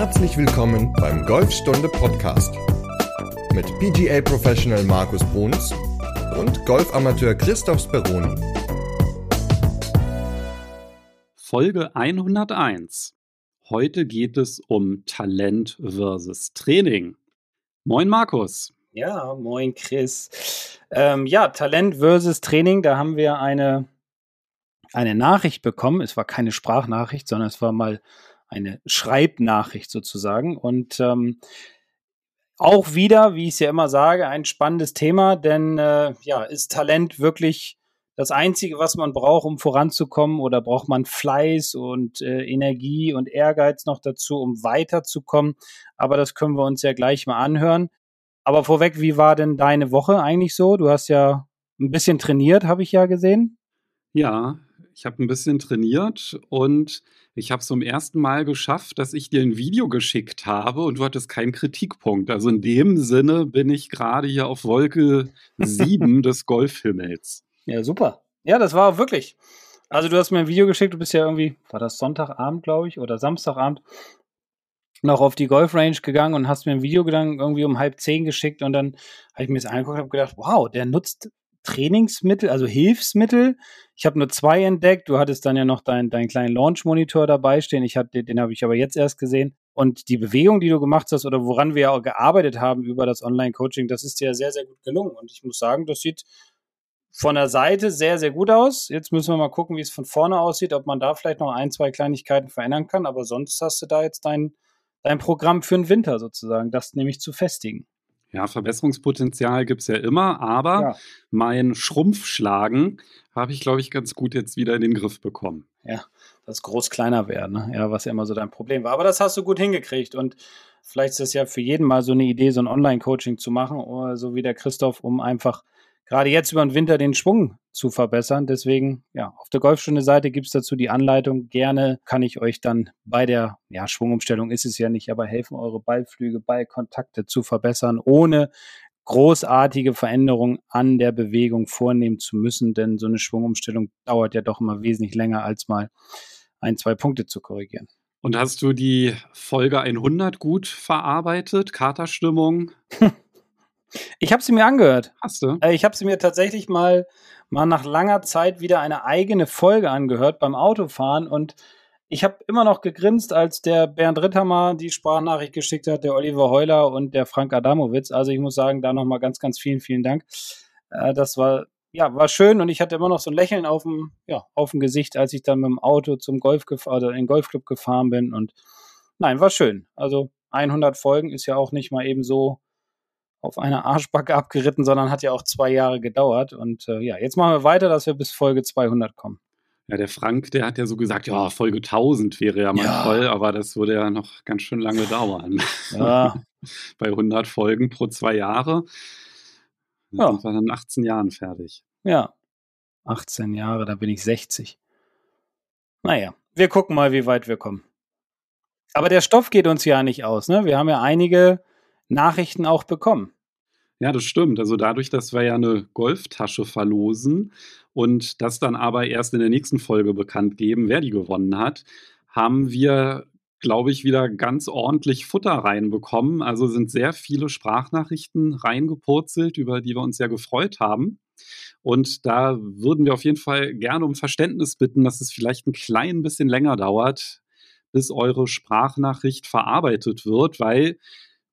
Herzlich willkommen beim Golfstunde Podcast mit PGA Professional Markus Bruns und Golfamateur Christoph Speroni. Folge 101. Heute geht es um Talent versus Training. Moin Markus. Ja, moin Chris. Ähm, ja, Talent versus Training, da haben wir eine, eine Nachricht bekommen. Es war keine Sprachnachricht, sondern es war mal eine Schreibnachricht sozusagen. Und ähm, auch wieder, wie ich es ja immer sage, ein spannendes Thema, denn äh, ja, ist Talent wirklich das Einzige, was man braucht, um voranzukommen, oder braucht man Fleiß und äh, Energie und Ehrgeiz noch dazu, um weiterzukommen? Aber das können wir uns ja gleich mal anhören. Aber vorweg, wie war denn deine Woche eigentlich so? Du hast ja ein bisschen trainiert, habe ich ja gesehen. Ja, ich habe ein bisschen trainiert und ich habe es zum ersten Mal geschafft, dass ich dir ein Video geschickt habe und du hattest keinen Kritikpunkt. Also in dem Sinne bin ich gerade hier auf Wolke 7 des Golfhimmels. Ja, super. Ja, das war wirklich. Also du hast mir ein Video geschickt, du bist ja irgendwie, war das Sonntagabend, glaube ich, oder Samstagabend, noch auf die Golfrange gegangen und hast mir ein Video irgendwie um halb zehn geschickt und dann habe ich mir das angeguckt und habe gedacht, wow, der nutzt Trainingsmittel, also Hilfsmittel. Ich habe nur zwei entdeckt. Du hattest dann ja noch deinen dein kleinen Launch-Monitor dabei stehen. Ich hab, den habe ich aber jetzt erst gesehen. Und die Bewegung, die du gemacht hast oder woran wir ja auch gearbeitet haben über das Online-Coaching, das ist dir sehr, sehr gut gelungen. Und ich muss sagen, das sieht von der Seite sehr, sehr gut aus. Jetzt müssen wir mal gucken, wie es von vorne aussieht, ob man da vielleicht noch ein, zwei Kleinigkeiten verändern kann. Aber sonst hast du da jetzt dein, dein Programm für den Winter sozusagen, das nämlich zu festigen. Ja, Verbesserungspotenzial gibt es ja immer, aber ja. mein Schrumpfschlagen habe ich, glaube ich, ganz gut jetzt wieder in den Griff bekommen. Ja, das groß-kleiner werden, ne? ja, was ja immer so dein Problem war. Aber das hast du gut hingekriegt und vielleicht ist das ja für jeden mal so eine Idee, so ein Online-Coaching zu machen, oder so wie der Christoph, um einfach gerade jetzt über den Winter den Schwung zu verbessern. Deswegen, ja, auf der Golfstunde-Seite gibt es dazu die Anleitung. Gerne kann ich euch dann bei der, ja, Schwungumstellung ist es ja nicht, aber helfen, eure Ballflüge, Ballkontakte zu verbessern, ohne großartige Veränderungen an der Bewegung vornehmen zu müssen, denn so eine Schwungumstellung dauert ja doch immer wesentlich länger, als mal ein, zwei Punkte zu korrigieren. Und hast du die Folge 100 gut verarbeitet? Katerstimmung? Ich habe sie mir angehört. Hast du? Äh, ich habe sie mir tatsächlich mal, mal nach langer Zeit wieder eine eigene Folge angehört beim Autofahren und ich habe immer noch gegrinst, als der Bernd Rittermer die Sprachnachricht geschickt hat, der Oliver Heuler und der Frank Adamowitz. Also ich muss sagen, da nochmal ganz, ganz vielen, vielen Dank. Äh, das war, ja, war schön und ich hatte immer noch so ein Lächeln auf dem, ja, auf dem Gesicht, als ich dann mit dem Auto zum Golf oder in den Golfclub gefahren bin und nein, war schön. Also 100 Folgen ist ja auch nicht mal eben so auf einer Arschbacke abgeritten, sondern hat ja auch zwei Jahre gedauert. Und äh, ja, jetzt machen wir weiter, dass wir bis Folge 200 kommen. Ja, der Frank, der hat ja so gesagt, ja, Folge 1000 wäre ja mal ja. toll, aber das würde ja noch ganz schön lange dauern. Ja. Bei 100 Folgen pro zwei Jahre ja. sind wir dann in 18 Jahren fertig. Ja, 18 Jahre, da bin ich 60. Naja, wir gucken mal, wie weit wir kommen. Aber der Stoff geht uns ja nicht aus. Ne? Wir haben ja einige Nachrichten auch bekommen. Ja, das stimmt. Also dadurch, dass wir ja eine Golftasche verlosen und das dann aber erst in der nächsten Folge bekannt geben, wer die gewonnen hat, haben wir, glaube ich, wieder ganz ordentlich Futter reinbekommen. Also sind sehr viele Sprachnachrichten reingepurzelt, über die wir uns ja gefreut haben. Und da würden wir auf jeden Fall gerne um Verständnis bitten, dass es vielleicht ein klein bisschen länger dauert, bis eure Sprachnachricht verarbeitet wird, weil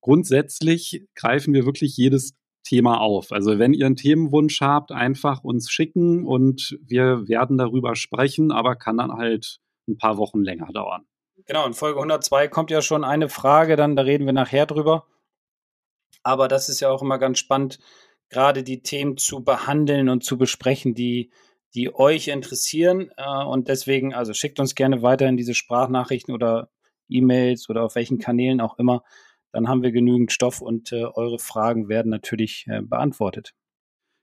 grundsätzlich greifen wir wirklich jedes Thema auf. Also wenn ihr einen Themenwunsch habt, einfach uns schicken und wir werden darüber sprechen, aber kann dann halt ein paar Wochen länger dauern. Genau, in Folge 102 kommt ja schon eine Frage, dann da reden wir nachher drüber. Aber das ist ja auch immer ganz spannend, gerade die Themen zu behandeln und zu besprechen, die, die euch interessieren. Äh, und deswegen, also schickt uns gerne weiterhin diese Sprachnachrichten oder E-Mails oder auf welchen Kanälen auch immer dann haben wir genügend Stoff und äh, eure Fragen werden natürlich äh, beantwortet.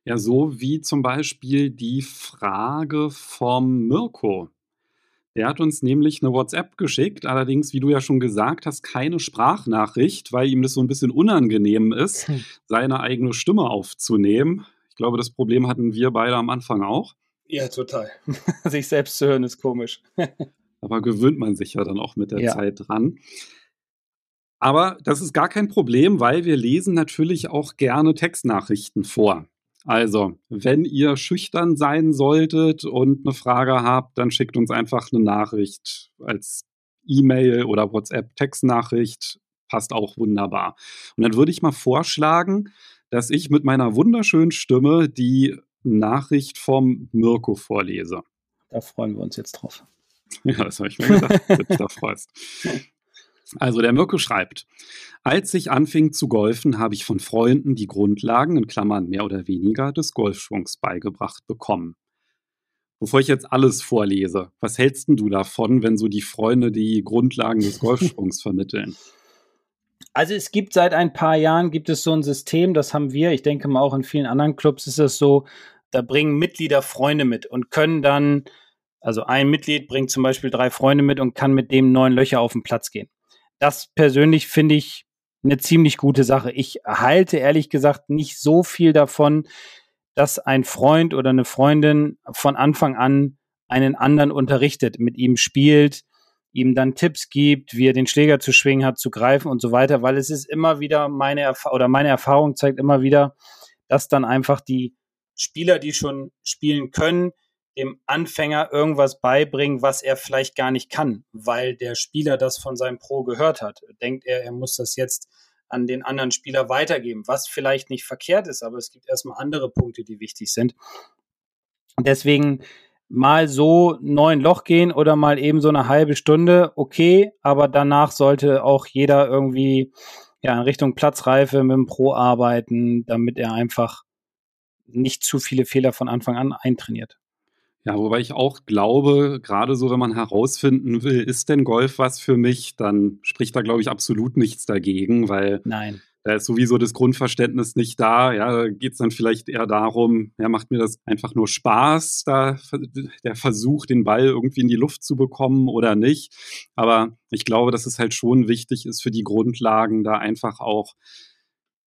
Ja, so wie zum Beispiel die Frage vom Mirko. Der hat uns nämlich eine WhatsApp geschickt, allerdings, wie du ja schon gesagt hast, keine Sprachnachricht, weil ihm das so ein bisschen unangenehm ist, hm. seine eigene Stimme aufzunehmen. Ich glaube, das Problem hatten wir beide am Anfang auch. Ja, total. sich selbst zu hören ist komisch. Aber gewöhnt man sich ja dann auch mit der ja. Zeit dran. Aber das ist gar kein Problem, weil wir lesen natürlich auch gerne Textnachrichten vor. Also, wenn ihr schüchtern sein solltet und eine Frage habt, dann schickt uns einfach eine Nachricht als E-Mail oder WhatsApp-Textnachricht. Passt auch wunderbar. Und dann würde ich mal vorschlagen, dass ich mit meiner wunderschönen Stimme die Nachricht vom Mirko vorlese. Da freuen wir uns jetzt drauf. Ja, das habe ich mir gedacht, dass du dich da freust. Also der Mirko schreibt, als ich anfing zu golfen, habe ich von Freunden die Grundlagen, in Klammern mehr oder weniger, des Golfschwungs beigebracht bekommen. Bevor ich jetzt alles vorlese, was hältst du davon, wenn so die Freunde die Grundlagen des Golfschwungs vermitteln? Also es gibt seit ein paar Jahren gibt es so ein System, das haben wir, ich denke mal auch in vielen anderen Clubs ist es so, da bringen Mitglieder Freunde mit und können dann, also ein Mitglied bringt zum Beispiel drei Freunde mit und kann mit dem neun Löcher auf den Platz gehen das persönlich finde ich eine ziemlich gute Sache. Ich halte ehrlich gesagt nicht so viel davon, dass ein Freund oder eine Freundin von Anfang an einen anderen unterrichtet, mit ihm spielt, ihm dann Tipps gibt, wie er den Schläger zu schwingen hat, zu greifen und so weiter, weil es ist immer wieder meine Erf oder meine Erfahrung zeigt immer wieder, dass dann einfach die Spieler, die schon spielen können, dem Anfänger irgendwas beibringen, was er vielleicht gar nicht kann, weil der Spieler das von seinem Pro gehört hat. Denkt er, er muss das jetzt an den anderen Spieler weitergeben, was vielleicht nicht verkehrt ist, aber es gibt erstmal andere Punkte, die wichtig sind. Deswegen mal so neun Loch gehen oder mal eben so eine halbe Stunde, okay, aber danach sollte auch jeder irgendwie ja, in Richtung Platzreife mit dem Pro arbeiten, damit er einfach nicht zu viele Fehler von Anfang an eintrainiert. Ja, wobei ich auch glaube, gerade so, wenn man herausfinden will, ist denn Golf was für mich, dann spricht da, glaube ich, absolut nichts dagegen, weil Nein. da ist sowieso das Grundverständnis nicht da. Ja, da geht es dann vielleicht eher darum, ja, macht mir das einfach nur Spaß, da der Versuch, den Ball irgendwie in die Luft zu bekommen oder nicht. Aber ich glaube, dass es halt schon wichtig ist für die Grundlagen, da einfach auch,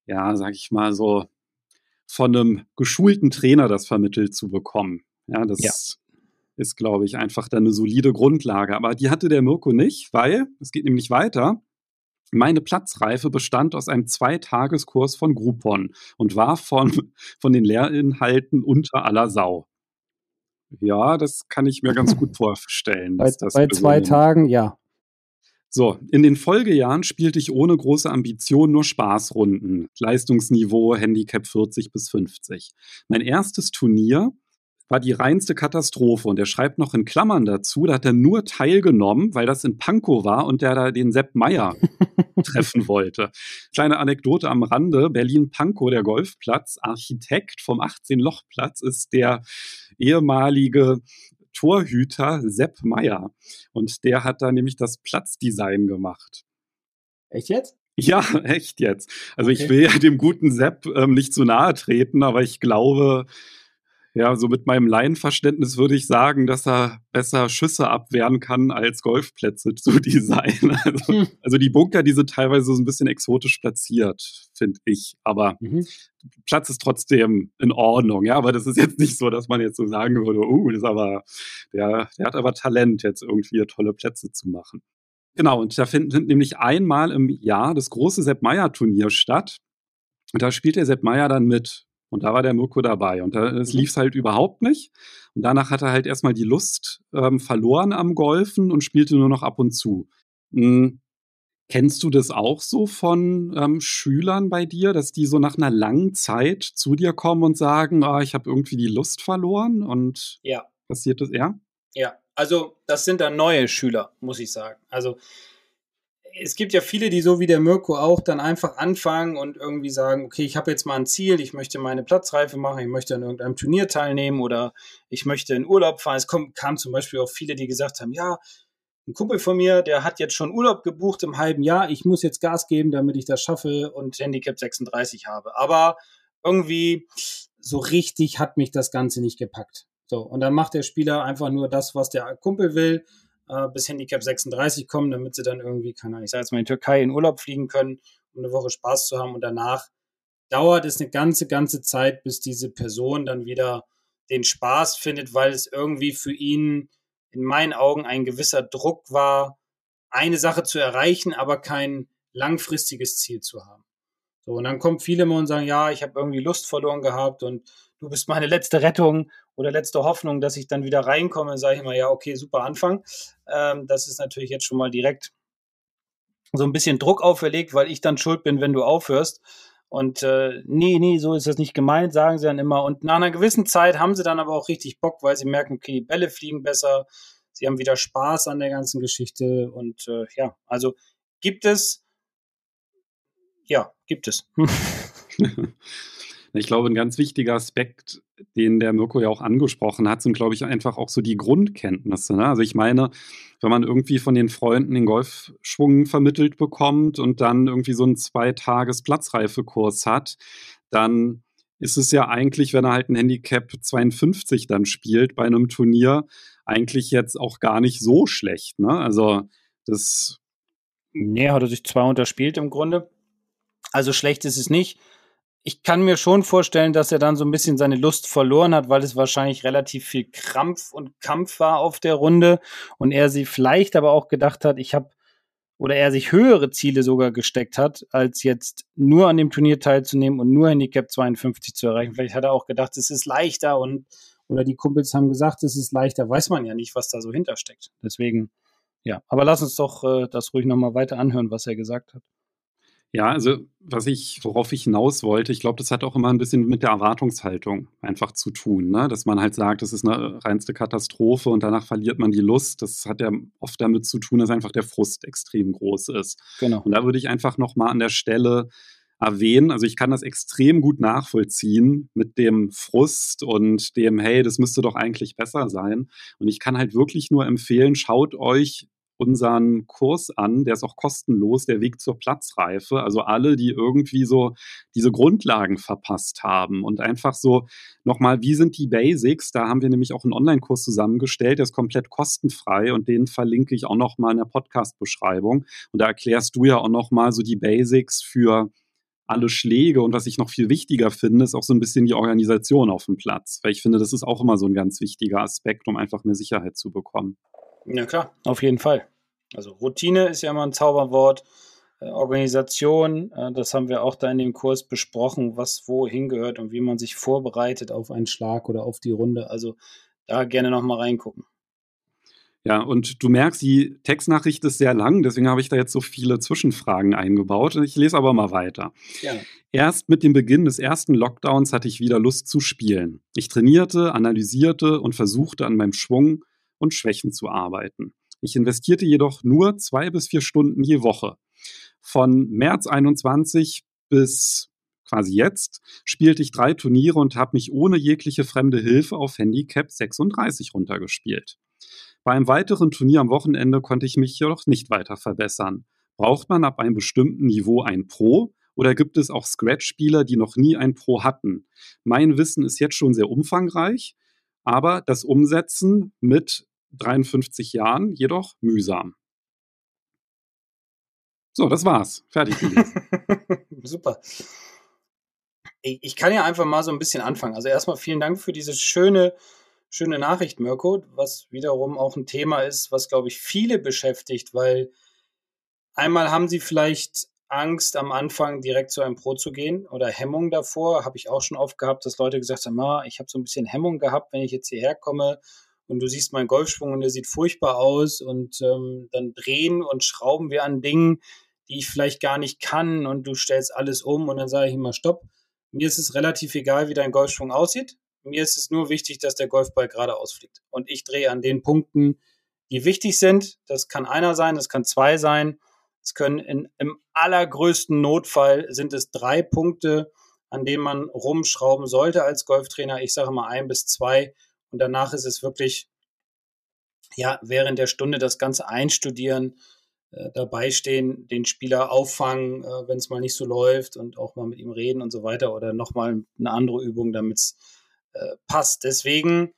ja, sag ich mal so, von einem geschulten Trainer das vermittelt zu bekommen. Ja, das ja. ist, glaube ich, einfach dann eine solide Grundlage. Aber die hatte der Mirko nicht, weil es geht nämlich weiter. Meine Platzreife bestand aus einem Zweitageskurs von Groupon und war von, von den Lehrinhalten unter aller Sau. Ja, das kann ich mir ganz gut vorstellen. bei, bei zwei Tagen, ja. So, in den Folgejahren spielte ich ohne große Ambition nur Spaßrunden. Leistungsniveau Handicap 40 bis 50. Mein erstes Turnier war die reinste Katastrophe. Und er schreibt noch in Klammern dazu, da hat er nur teilgenommen, weil das in Pankow war und der da den Sepp Meier treffen wollte. Kleine Anekdote am Rande. Berlin-Pankow, der Golfplatz, Architekt vom 18-Loch-Platz ist der ehemalige Torhüter Sepp Meier. Und der hat da nämlich das Platzdesign gemacht. Echt jetzt? Ja, echt jetzt. Also okay. ich will ja dem guten Sepp ähm, nicht zu nahe treten, aber ich glaube, ja, so mit meinem Laienverständnis würde ich sagen, dass er besser Schüsse abwehren kann, als Golfplätze zu designen. Also, hm. also die Bunker, die sind teilweise so ein bisschen exotisch platziert, finde ich. Aber mhm. Platz ist trotzdem in Ordnung. Ja, aber das ist jetzt nicht so, dass man jetzt so sagen würde, uh, das ist aber, der, der hat aber Talent, jetzt irgendwie tolle Plätze zu machen. Genau, und da findet nämlich einmal im Jahr das große Sepp Meier Turnier statt. Und da spielt der Sepp Meier dann mit und da war der Mirko dabei. Und da, es mhm. lief halt überhaupt nicht. Und danach hat er halt erstmal die Lust ähm, verloren am Golfen und spielte nur noch ab und zu. Mhm. Kennst du das auch so von ähm, Schülern bei dir, dass die so nach einer langen Zeit zu dir kommen und sagen, ah, ich habe irgendwie die Lust verloren? Und ja. passiert das, ja? Ja, also das sind dann neue Schüler, muss ich sagen. Also es gibt ja viele, die so wie der Mirko auch dann einfach anfangen und irgendwie sagen, okay, ich habe jetzt mal ein Ziel, ich möchte meine Platzreife machen, ich möchte an irgendeinem Turnier teilnehmen oder ich möchte in Urlaub fahren. Es kam, kam zum Beispiel auch viele, die gesagt haben, ja, ein Kumpel von mir, der hat jetzt schon Urlaub gebucht im halben Jahr, ich muss jetzt Gas geben, damit ich das schaffe und Handicap 36 habe. Aber irgendwie so richtig hat mich das Ganze nicht gepackt. So, und dann macht der Spieler einfach nur das, was der Kumpel will äh, bis Handicap 36 kommen, damit sie dann irgendwie, keine Ahnung, ich sage jetzt mal in Türkei in Urlaub fliegen können, um eine Woche Spaß zu haben und danach dauert es eine ganze, ganze Zeit, bis diese Person dann wieder den Spaß findet, weil es irgendwie für ihn in meinen Augen ein gewisser Druck war, eine Sache zu erreichen, aber kein langfristiges Ziel zu haben. So, und dann kommen viele immer und sagen, ja, ich habe irgendwie Lust verloren gehabt und du bist meine letzte Rettung oder letzte Hoffnung, dass ich dann wieder reinkomme. Sage ich immer, ja, okay, super Anfang. Ähm, das ist natürlich jetzt schon mal direkt so ein bisschen Druck auferlegt, weil ich dann schuld bin, wenn du aufhörst. Und äh, nee, nee, so ist das nicht gemeint, sagen sie dann immer. Und nach einer gewissen Zeit haben sie dann aber auch richtig Bock, weil sie merken, okay, die Bälle fliegen besser, sie haben wieder Spaß an der ganzen Geschichte. Und äh, ja, also gibt es, ja, gibt es. Ich glaube, ein ganz wichtiger Aspekt, den der Mirko ja auch angesprochen hat, sind, glaube ich, einfach auch so die Grundkenntnisse. Ne? Also ich meine, wenn man irgendwie von den Freunden den Golfschwung vermittelt bekommt und dann irgendwie so einen zweitages Platzreifekurs hat, dann ist es ja eigentlich, wenn er halt ein Handicap 52 dann spielt bei einem Turnier, eigentlich jetzt auch gar nicht so schlecht. Ne? Also das. Nee, hat er sich zwei unterspielt im Grunde. Also schlecht ist es nicht ich kann mir schon vorstellen, dass er dann so ein bisschen seine Lust verloren hat, weil es wahrscheinlich relativ viel Krampf und Kampf war auf der Runde und er sie vielleicht aber auch gedacht hat, ich habe oder er sich höhere Ziele sogar gesteckt hat, als jetzt nur an dem Turnier teilzunehmen und nur Handicap 52 zu erreichen. Vielleicht hat er auch gedacht, es ist leichter und oder die Kumpels haben gesagt, es ist leichter, weiß man ja nicht, was da so hintersteckt. Deswegen, ja. Aber lass uns doch äh, das ruhig nochmal weiter anhören, was er gesagt hat. Ja, also was ich, worauf ich hinaus wollte, ich glaube, das hat auch immer ein bisschen mit der Erwartungshaltung einfach zu tun, ne? dass man halt sagt, das ist eine reinste Katastrophe und danach verliert man die Lust. Das hat ja oft damit zu tun, dass einfach der Frust extrem groß ist. Genau. Und da würde ich einfach nochmal an der Stelle erwähnen. Also ich kann das extrem gut nachvollziehen mit dem Frust und dem, hey, das müsste doch eigentlich besser sein. Und ich kann halt wirklich nur empfehlen, schaut euch unseren Kurs an, der ist auch kostenlos, der Weg zur Platzreife. Also alle, die irgendwie so diese Grundlagen verpasst haben und einfach so nochmal, wie sind die Basics? Da haben wir nämlich auch einen Online-Kurs zusammengestellt, der ist komplett kostenfrei und den verlinke ich auch nochmal in der Podcast-Beschreibung. Und da erklärst du ja auch nochmal so die Basics für alle Schläge und was ich noch viel wichtiger finde, ist auch so ein bisschen die Organisation auf dem Platz, weil ich finde, das ist auch immer so ein ganz wichtiger Aspekt, um einfach mehr Sicherheit zu bekommen. Ja, klar, auf jeden Fall. Also Routine ist ja immer ein Zauberwort. Äh, Organisation, äh, das haben wir auch da in dem Kurs besprochen, was wohin gehört und wie man sich vorbereitet auf einen Schlag oder auf die Runde. Also da gerne nochmal reingucken. Ja, und du merkst, die Textnachricht ist sehr lang, deswegen habe ich da jetzt so viele Zwischenfragen eingebaut. Ich lese aber mal weiter. Ja. Erst mit dem Beginn des ersten Lockdowns hatte ich wieder Lust zu spielen. Ich trainierte, analysierte und versuchte an meinem Schwung und Schwächen zu arbeiten. Ich investierte jedoch nur zwei bis vier Stunden je Woche. Von März 21 bis quasi jetzt spielte ich drei Turniere und habe mich ohne jegliche fremde Hilfe auf Handicap 36 runtergespielt. Bei einem weiteren Turnier am Wochenende konnte ich mich jedoch nicht weiter verbessern. Braucht man ab einem bestimmten Niveau ein Pro oder gibt es auch Scratch-Spieler, die noch nie ein Pro hatten? Mein Wissen ist jetzt schon sehr umfangreich, aber das Umsetzen mit 53 Jahren jedoch mühsam. So, das war's. Fertig Super. Ich kann ja einfach mal so ein bisschen anfangen. Also erstmal vielen Dank für diese schöne, schöne Nachricht, Mirko, was wiederum auch ein Thema ist, was, glaube ich, viele beschäftigt, weil einmal haben sie vielleicht Angst, am Anfang direkt zu einem Pro zu gehen oder Hemmung davor. Habe ich auch schon oft gehabt, dass Leute gesagt haben, ah, ich habe so ein bisschen Hemmung gehabt, wenn ich jetzt hierher komme und du siehst meinen Golfschwung und der sieht furchtbar aus und ähm, dann drehen und schrauben wir an Dingen, die ich vielleicht gar nicht kann und du stellst alles um und dann sage ich immer Stopp. Mir ist es relativ egal, wie dein Golfschwung aussieht. Mir ist es nur wichtig, dass der Golfball gerade ausfliegt. Und ich drehe an den Punkten, die wichtig sind. Das kann einer sein, das kann zwei sein. Es können in, im allergrößten Notfall sind es drei Punkte, an denen man rumschrauben sollte als Golftrainer. Ich sage mal ein bis zwei. Und danach ist es wirklich, ja, während der Stunde das Ganze einstudieren, äh, dabei stehen, den Spieler auffangen, äh, wenn es mal nicht so läuft und auch mal mit ihm reden und so weiter oder nochmal eine andere Übung, damit es äh, passt. Deswegen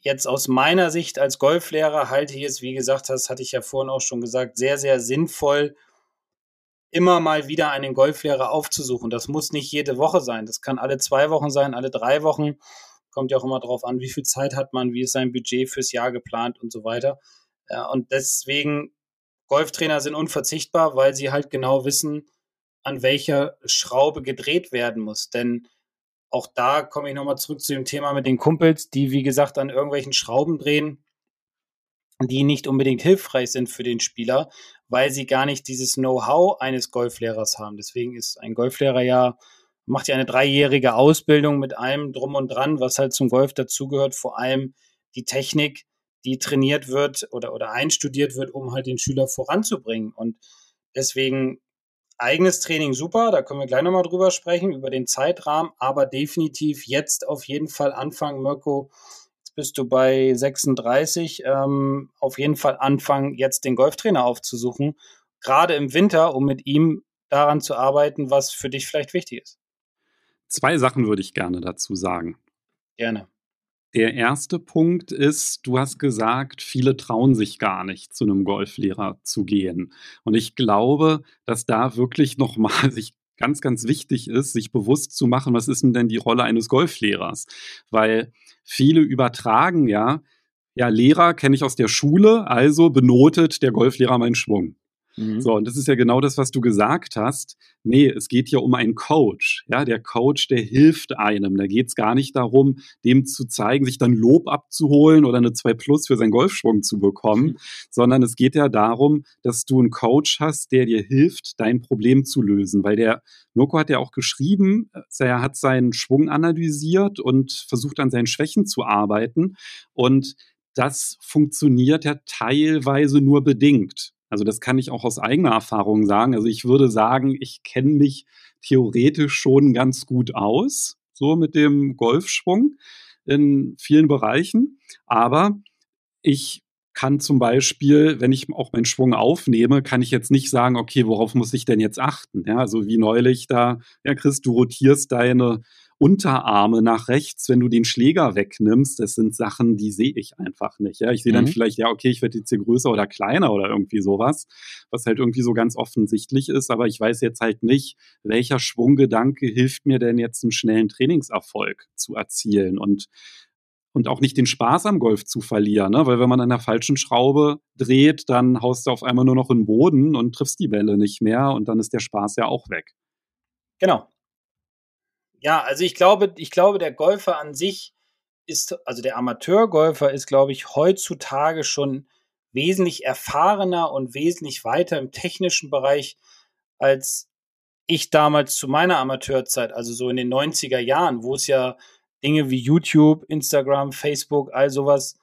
jetzt aus meiner Sicht als Golflehrer halte ich es, wie gesagt hast, hatte ich ja vorhin auch schon gesagt, sehr, sehr sinnvoll, immer mal wieder einen Golflehrer aufzusuchen. Das muss nicht jede Woche sein. Das kann alle zwei Wochen sein, alle drei Wochen. Kommt ja auch immer darauf an, wie viel Zeit hat man, wie ist sein Budget fürs Jahr geplant und so weiter. Und deswegen Golftrainer sind unverzichtbar, weil sie halt genau wissen, an welcher Schraube gedreht werden muss. Denn auch da komme ich nochmal zurück zu dem Thema mit den Kumpels, die, wie gesagt, an irgendwelchen Schrauben drehen, die nicht unbedingt hilfreich sind für den Spieler, weil sie gar nicht dieses Know-how eines Golflehrers haben. Deswegen ist ein Golflehrer ja, macht ja eine dreijährige Ausbildung mit allem drum und dran, was halt zum Golf dazugehört, vor allem die Technik, die trainiert wird oder, oder einstudiert wird, um halt den Schüler voranzubringen. Und deswegen eigenes Training super, da können wir gleich nochmal drüber sprechen, über den Zeitrahmen, aber definitiv jetzt auf jeden Fall anfangen, Mirko. Jetzt bist du bei 36. Ähm, auf jeden Fall anfangen, jetzt den Golftrainer aufzusuchen, gerade im Winter, um mit ihm daran zu arbeiten, was für dich vielleicht wichtig ist. Zwei Sachen würde ich gerne dazu sagen. Gerne. Der erste Punkt ist, du hast gesagt, viele trauen sich gar nicht, zu einem Golflehrer zu gehen. Und ich glaube, dass da wirklich nochmal sich ganz, ganz wichtig ist, sich bewusst zu machen, was ist denn denn die Rolle eines Golflehrers? Weil viele übertragen ja, ja, Lehrer kenne ich aus der Schule, also benotet der Golflehrer meinen Schwung. Mhm. So, und das ist ja genau das, was du gesagt hast. Nee, es geht hier um einen Coach. Ja, der Coach, der hilft einem. Da geht es gar nicht darum, dem zu zeigen, sich dann Lob abzuholen oder eine 2 Plus für seinen Golfschwung zu bekommen, mhm. sondern es geht ja darum, dass du einen Coach hast, der dir hilft, dein Problem zu lösen. Weil der Mirko hat ja auch geschrieben, er hat seinen Schwung analysiert und versucht an seinen Schwächen zu arbeiten. Und das funktioniert ja teilweise nur bedingt. Also das kann ich auch aus eigener Erfahrung sagen. Also ich würde sagen, ich kenne mich theoretisch schon ganz gut aus, so mit dem Golfschwung in vielen Bereichen. Aber ich kann zum Beispiel, wenn ich auch meinen Schwung aufnehme, kann ich jetzt nicht sagen, okay, worauf muss ich denn jetzt achten? Ja, also wie neulich da, ja, Chris, du rotierst deine Unterarme nach rechts, wenn du den Schläger wegnimmst, das sind Sachen, die sehe ich einfach nicht. Ja, ich sehe dann mhm. vielleicht, ja, okay, ich werde jetzt hier größer oder kleiner oder irgendwie sowas, was halt irgendwie so ganz offensichtlich ist, aber ich weiß jetzt halt nicht, welcher Schwunggedanke hilft mir denn jetzt einen schnellen Trainingserfolg zu erzielen und und auch nicht den Spaß am Golf zu verlieren, ne? weil wenn man an der falschen Schraube dreht, dann haust du auf einmal nur noch in den Boden und triffst die Bälle nicht mehr und dann ist der Spaß ja auch weg. Genau, ja, also ich glaube, ich glaube, der Golfer an sich ist, also der Amateurgolfer ist, glaube ich, heutzutage schon wesentlich erfahrener und wesentlich weiter im technischen Bereich als ich damals zu meiner Amateurzeit, also so in den 90er Jahren, wo es ja Dinge wie YouTube, Instagram, Facebook, all sowas,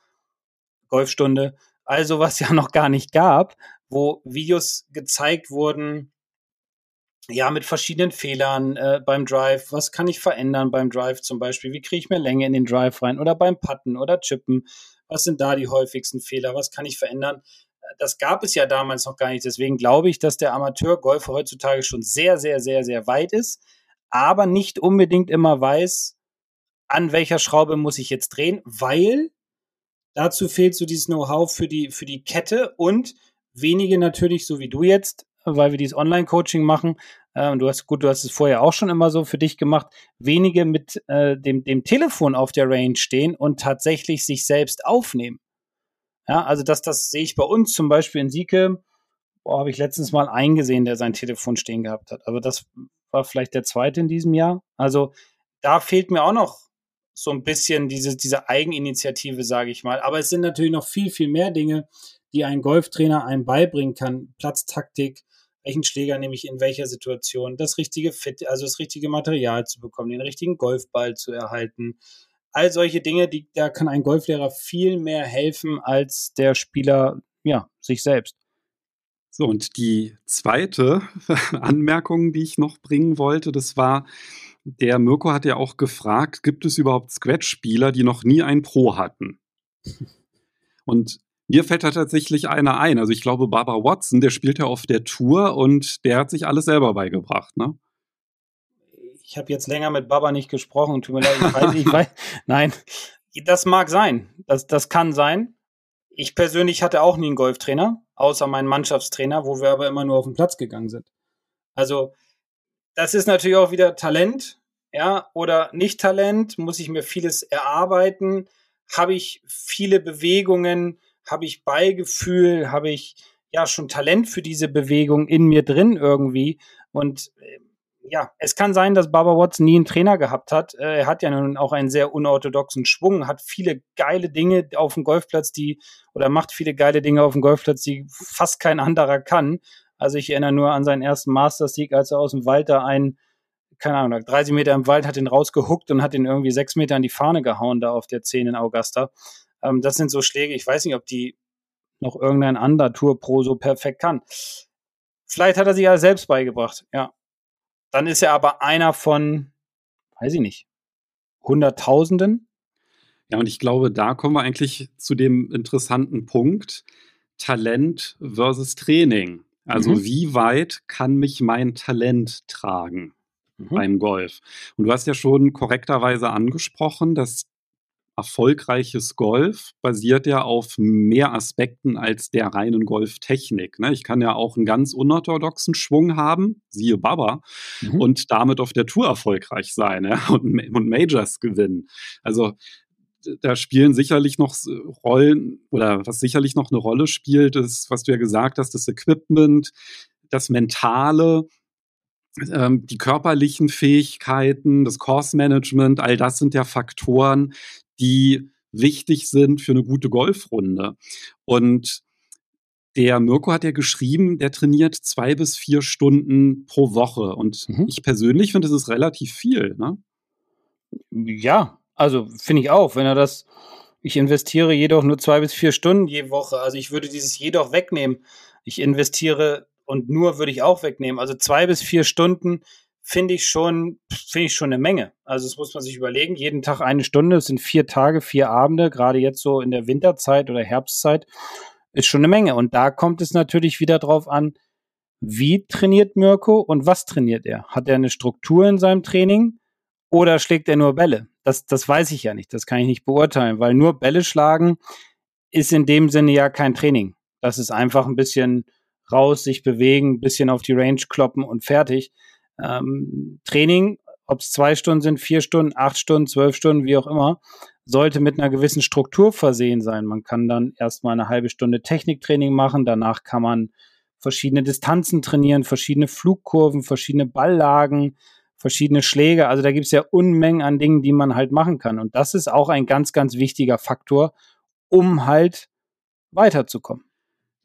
Golfstunde, all sowas ja noch gar nicht gab, wo Videos gezeigt wurden, ja, mit verschiedenen Fehlern äh, beim Drive. Was kann ich verändern beim Drive zum Beispiel? Wie kriege ich mehr Länge in den Drive rein? Oder beim Putten oder Chippen? Was sind da die häufigsten Fehler? Was kann ich verändern? Das gab es ja damals noch gar nicht. Deswegen glaube ich, dass der Amateurgolfer heutzutage schon sehr, sehr, sehr, sehr weit ist, aber nicht unbedingt immer weiß, an welcher Schraube muss ich jetzt drehen, weil dazu fehlt so dieses Know-how für die, für die Kette und wenige natürlich, so wie du jetzt, weil wir dieses Online-Coaching machen. Äh, und du hast, gut, du hast es vorher auch schon immer so für dich gemacht, wenige mit äh, dem, dem Telefon auf der Range stehen und tatsächlich sich selbst aufnehmen. Ja, also das, das sehe ich bei uns zum Beispiel in Sieke, habe ich letztens mal eingesehen, der sein Telefon stehen gehabt hat. Aber das war vielleicht der zweite in diesem Jahr. Also da fehlt mir auch noch so ein bisschen diese, diese Eigeninitiative, sage ich mal. Aber es sind natürlich noch viel, viel mehr Dinge, die ein Golftrainer einem beibringen kann. Platztaktik, welchen Schläger nehme ich in welcher Situation, das richtige Fit, also das richtige Material zu bekommen, den richtigen Golfball zu erhalten. All solche Dinge, die, da kann ein Golflehrer viel mehr helfen als der Spieler, ja, sich selbst. So, und die zweite Anmerkung, die ich noch bringen wollte, das war, der Mirko hat ja auch gefragt, gibt es überhaupt Scratch-Spieler, die noch nie ein Pro hatten? Und mir fällt da tatsächlich einer ein. Also ich glaube, Barbara Watson, der spielt ja auf der Tour und der hat sich alles selber beigebracht, ne? Ich habe jetzt länger mit Baba nicht gesprochen, tut mir leid, ich weiß, ich weiß. Nein, das mag sein. Das, das kann sein. Ich persönlich hatte auch nie einen Golftrainer, außer meinen Mannschaftstrainer, wo wir aber immer nur auf den Platz gegangen sind. Also, das ist natürlich auch wieder Talent, ja, oder nicht Talent, muss ich mir vieles erarbeiten, habe ich viele Bewegungen, habe ich Beigefühl, habe ich ja schon Talent für diese Bewegung in mir drin irgendwie. Und äh, ja, es kann sein, dass Baba Watts nie einen Trainer gehabt hat. Äh, er hat ja nun auch einen sehr unorthodoxen Schwung, hat viele geile Dinge auf dem Golfplatz, die, oder macht viele geile Dinge auf dem Golfplatz, die fast kein anderer kann. Also ich erinnere nur an seinen ersten Master-Sieg, als er aus dem Wald da einen, keine Ahnung, 30 Meter im Wald hat ihn rausgehuckt und hat ihn irgendwie sechs Meter an die Fahne gehauen, da auf der 10 in Augusta. Ähm, das sind so Schläge, ich weiß nicht, ob die noch irgendein anderer Tour Pro so perfekt kann. Vielleicht hat er sich ja selbst beigebracht, ja. Dann ist er aber einer von, weiß ich nicht, Hunderttausenden. Ja, und ich glaube, da kommen wir eigentlich zu dem interessanten Punkt Talent versus Training. Also mhm. wie weit kann mich mein Talent tragen mhm. beim Golf? Und du hast ja schon korrekterweise angesprochen, dass erfolgreiches Golf basiert ja auf mehr Aspekten als der reinen Golftechnik. Ne? Ich kann ja auch einen ganz unorthodoxen Schwung haben, siehe Baba, mhm. und damit auf der Tour erfolgreich sein ja? und, und Majors gewinnen. Also da spielen sicherlich noch Rollen oder was sicherlich noch eine Rolle spielt, ist, was du ja gesagt hast, das Equipment, das Mentale, ähm, die körperlichen Fähigkeiten, das Course Management, all das sind ja Faktoren, die wichtig sind für eine gute Golfrunde. Und der Mirko hat ja geschrieben, der trainiert zwei bis vier Stunden pro Woche. Und mhm. ich persönlich finde, das ist relativ viel. Ne? Ja, also finde ich auch. Wenn er das, ich investiere jedoch nur zwei bis vier Stunden je Woche. Also ich würde dieses jedoch wegnehmen. Ich investiere und nur würde ich auch wegnehmen. Also zwei bis vier Stunden finde ich schon, finde ich schon eine Menge. Also das muss man sich überlegen. Jeden Tag eine Stunde, es sind vier Tage, vier Abende, gerade jetzt so in der Winterzeit oder Herbstzeit, ist schon eine Menge. Und da kommt es natürlich wieder drauf an, wie trainiert Mirko und was trainiert er? Hat er eine Struktur in seinem Training oder schlägt er nur Bälle? Das, das weiß ich ja nicht. Das kann ich nicht beurteilen, weil nur Bälle schlagen ist in dem Sinne ja kein Training. Das ist einfach ein bisschen raus, sich bewegen, ein bisschen auf die Range kloppen und fertig ähm, Training, ob es zwei Stunden sind, vier Stunden, acht Stunden, zwölf Stunden, wie auch immer, sollte mit einer gewissen Struktur versehen sein. Man kann dann erstmal eine halbe Stunde Techniktraining machen, danach kann man verschiedene Distanzen trainieren, verschiedene Flugkurven, verschiedene Balllagen, verschiedene Schläge. Also da gibt es ja Unmengen an Dingen, die man halt machen kann. Und das ist auch ein ganz, ganz wichtiger Faktor, um halt weiterzukommen.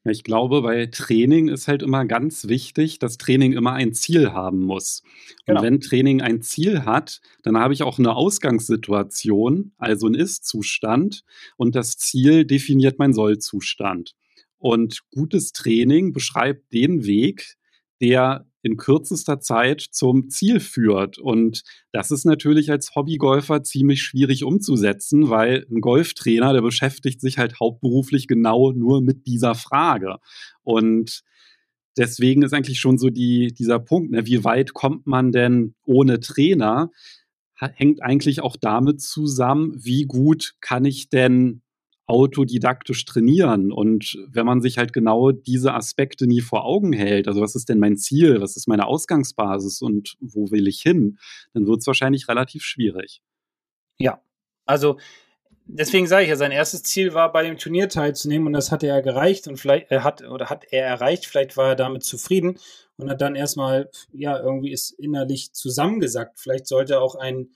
Ich glaube, bei Training ist halt immer ganz wichtig, dass Training immer ein Ziel haben muss. Genau. Und wenn Training ein Ziel hat, dann habe ich auch eine Ausgangssituation, also einen Ist-Zustand und das Ziel definiert mein Soll-Zustand. Und gutes Training beschreibt den Weg, der in kürzester Zeit zum Ziel führt. Und das ist natürlich als Hobbygolfer ziemlich schwierig umzusetzen, weil ein Golftrainer, der beschäftigt sich halt hauptberuflich genau nur mit dieser Frage. Und deswegen ist eigentlich schon so die, dieser Punkt, ne, wie weit kommt man denn ohne Trainer, hängt eigentlich auch damit zusammen, wie gut kann ich denn autodidaktisch trainieren. Und wenn man sich halt genau diese Aspekte nie vor Augen hält, also was ist denn mein Ziel, was ist meine Ausgangsbasis und wo will ich hin, dann wird es wahrscheinlich relativ schwierig. Ja, also deswegen sage ich ja, sein erstes Ziel war, bei dem Turnier teilzunehmen und das hat er gereicht und vielleicht er hat oder hat er erreicht, vielleicht war er damit zufrieden und hat dann erstmal, ja, irgendwie ist innerlich zusammengesackt. Vielleicht sollte auch ein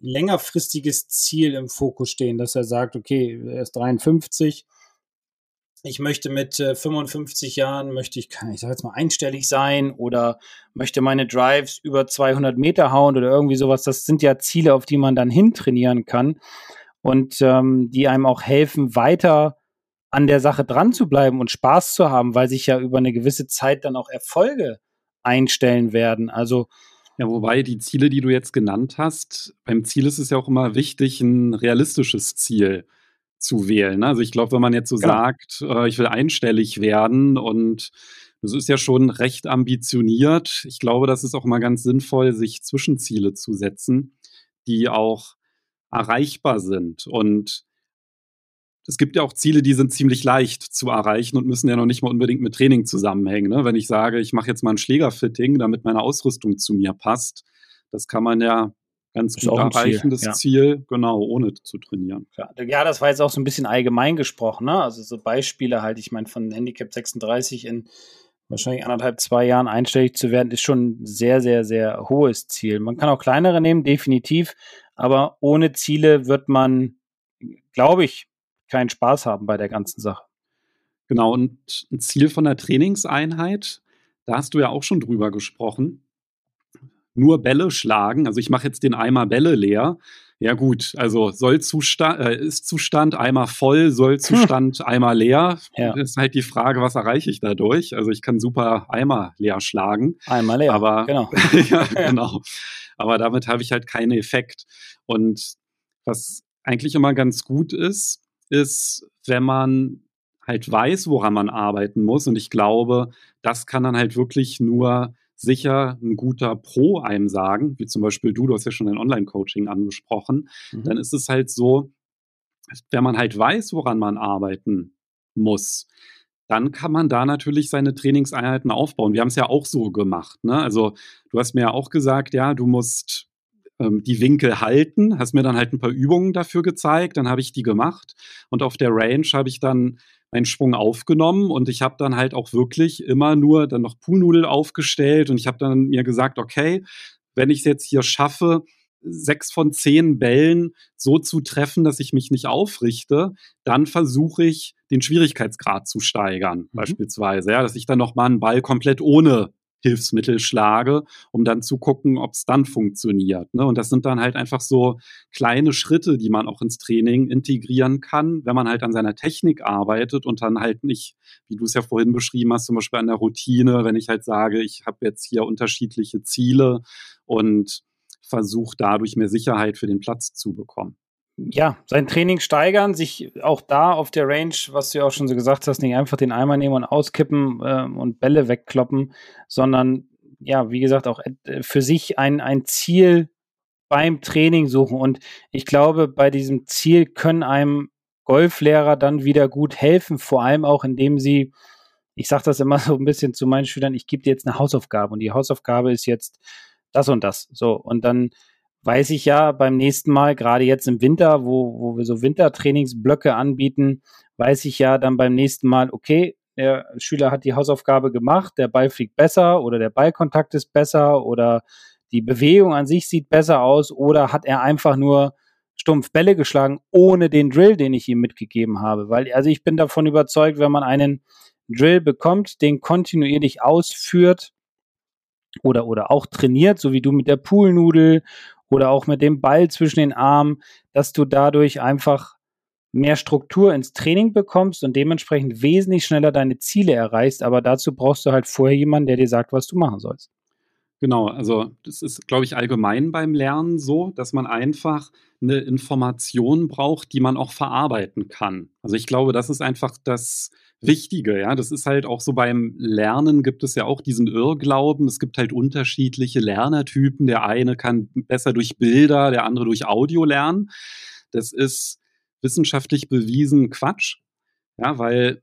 längerfristiges Ziel im Fokus stehen, dass er sagt, okay, er ist 53, ich möchte mit äh, 55 Jahren, möchte ich, kann ich sag jetzt mal einstellig sein oder möchte meine Drives über 200 Meter hauen oder irgendwie sowas. Das sind ja Ziele, auf die man dann hintrainieren kann und ähm, die einem auch helfen, weiter an der Sache dran zu bleiben und Spaß zu haben, weil sich ja über eine gewisse Zeit dann auch Erfolge einstellen werden. Also ja, wobei die Ziele, die du jetzt genannt hast, beim Ziel ist es ja auch immer wichtig, ein realistisches Ziel zu wählen. Ne? Also ich glaube, wenn man jetzt so genau. sagt, äh, ich will einstellig werden und das ist ja schon recht ambitioniert. Ich glaube, das ist auch immer ganz sinnvoll, sich Zwischenziele zu setzen, die auch erreichbar sind. Und es gibt ja auch Ziele, die sind ziemlich leicht zu erreichen und müssen ja noch nicht mal unbedingt mit Training zusammenhängen. Ne? Wenn ich sage, ich mache jetzt mal ein Schlägerfitting, damit meine Ausrüstung zu mir passt, das kann man ja ganz gut erreichendes Ziel, ja. Ziel, genau, ohne zu trainieren. Ja, ja, das war jetzt auch so ein bisschen allgemein gesprochen, ne? Also so Beispiele halt, ich meine, von Handicap 36 in wahrscheinlich anderthalb, zwei Jahren einstellig zu werden, ist schon ein sehr, sehr, sehr hohes Ziel. Man kann auch kleinere nehmen, definitiv, aber ohne Ziele wird man, glaube ich, keinen Spaß haben bei der ganzen Sache. Genau, und ein Ziel von der Trainingseinheit, da hast du ja auch schon drüber gesprochen. Nur Bälle schlagen, also ich mache jetzt den Eimer Bälle leer. Ja gut, also Sollzustand, äh, ist Zustand Eimer voll, Sollzustand hm. Eimer leer. Ja. Ist halt die Frage, was erreiche ich dadurch? Also ich kann super Eimer leer schlagen. Eimer leer, aber, genau. ja, genau. Aber damit habe ich halt keinen Effekt. Und was eigentlich immer ganz gut ist, ist, wenn man halt weiß, woran man arbeiten muss. Und ich glaube, das kann dann halt wirklich nur sicher ein guter Pro einem sagen, wie zum Beispiel du, du hast ja schon ein Online-Coaching angesprochen, mhm. dann ist es halt so, wenn man halt weiß, woran man arbeiten muss, dann kann man da natürlich seine Trainingseinheiten aufbauen. Wir haben es ja auch so gemacht. Ne? Also du hast mir ja auch gesagt, ja, du musst ähm, die Winkel halten, hast mir dann halt ein paar Übungen dafür gezeigt, dann habe ich die gemacht und auf der Range habe ich dann einen Sprung aufgenommen und ich habe dann halt auch wirklich immer nur dann noch Poolnudel aufgestellt und ich habe dann mir gesagt, okay, wenn ich es jetzt hier schaffe, sechs von zehn Bällen so zu treffen, dass ich mich nicht aufrichte, dann versuche ich den Schwierigkeitsgrad zu steigern, mhm. beispielsweise, ja, dass ich dann noch mal einen Ball komplett ohne Hilfsmittel schlage, um dann zu gucken, ob es dann funktioniert. Ne? Und das sind dann halt einfach so kleine Schritte, die man auch ins Training integrieren kann, wenn man halt an seiner Technik arbeitet und dann halt nicht, wie du es ja vorhin beschrieben hast, zum Beispiel an der Routine, wenn ich halt sage, ich habe jetzt hier unterschiedliche Ziele und versuche dadurch mehr Sicherheit für den Platz zu bekommen ja, sein Training steigern, sich auch da auf der Range, was du ja auch schon so gesagt hast, nicht einfach den Eimer nehmen und auskippen äh, und Bälle wegkloppen, sondern ja, wie gesagt, auch äh, für sich ein, ein Ziel beim Training suchen. Und ich glaube, bei diesem Ziel können einem Golflehrer dann wieder gut helfen, vor allem auch indem sie, ich sage das immer so ein bisschen zu meinen Schülern, ich gebe dir jetzt eine Hausaufgabe und die Hausaufgabe ist jetzt das und das. So, und dann weiß ich ja beim nächsten Mal, gerade jetzt im Winter, wo, wo wir so Wintertrainingsblöcke anbieten, weiß ich ja dann beim nächsten Mal, okay, der Schüler hat die Hausaufgabe gemacht, der Ball fliegt besser oder der Ballkontakt ist besser oder die Bewegung an sich sieht besser aus oder hat er einfach nur stumpf Bälle geschlagen ohne den Drill, den ich ihm mitgegeben habe. Weil, also ich bin davon überzeugt, wenn man einen Drill bekommt, den kontinuierlich ausführt oder, oder auch trainiert, so wie du mit der Poolnudel oder auch mit dem Ball zwischen den Armen, dass du dadurch einfach mehr Struktur ins Training bekommst und dementsprechend wesentlich schneller deine Ziele erreichst. Aber dazu brauchst du halt vorher jemanden, der dir sagt, was du machen sollst. Genau, also das ist, glaube ich, allgemein beim Lernen so, dass man einfach eine Information braucht, die man auch verarbeiten kann. Also ich glaube, das ist einfach das Wichtige, ja. Das ist halt auch so beim Lernen gibt es ja auch diesen Irrglauben. Es gibt halt unterschiedliche Lernertypen. Der eine kann besser durch Bilder, der andere durch Audio lernen. Das ist wissenschaftlich bewiesen Quatsch. Ja, weil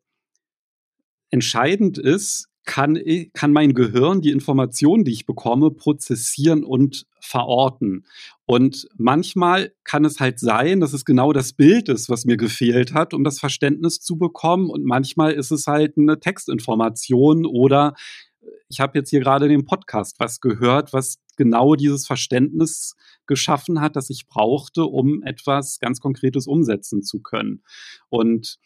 entscheidend ist, kann, kann mein Gehirn die Informationen, die ich bekomme, prozessieren und verorten. Und manchmal kann es halt sein, dass es genau das Bild ist, was mir gefehlt hat, um das Verständnis zu bekommen. Und manchmal ist es halt eine Textinformation oder ich habe jetzt hier gerade den Podcast was gehört, was genau dieses Verständnis geschaffen hat, das ich brauchte, um etwas ganz Konkretes umsetzen zu können. Und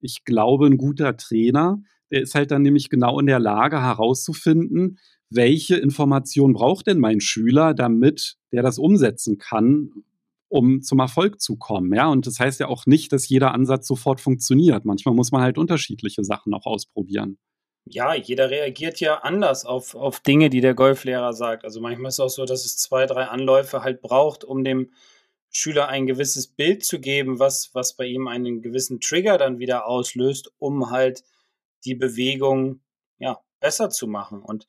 ich glaube, ein guter Trainer, der ist halt dann nämlich genau in der Lage herauszufinden, welche Information braucht denn mein Schüler, damit der das umsetzen kann, um zum Erfolg zu kommen. Ja, und das heißt ja auch nicht, dass jeder Ansatz sofort funktioniert. Manchmal muss man halt unterschiedliche Sachen auch ausprobieren. Ja, jeder reagiert ja anders auf, auf Dinge, die der Golflehrer sagt. Also manchmal ist es auch so, dass es zwei, drei Anläufe halt braucht, um dem Schüler ein gewisses Bild zu geben, was, was bei ihm einen gewissen Trigger dann wieder auslöst, um halt die Bewegung ja, besser zu machen. Und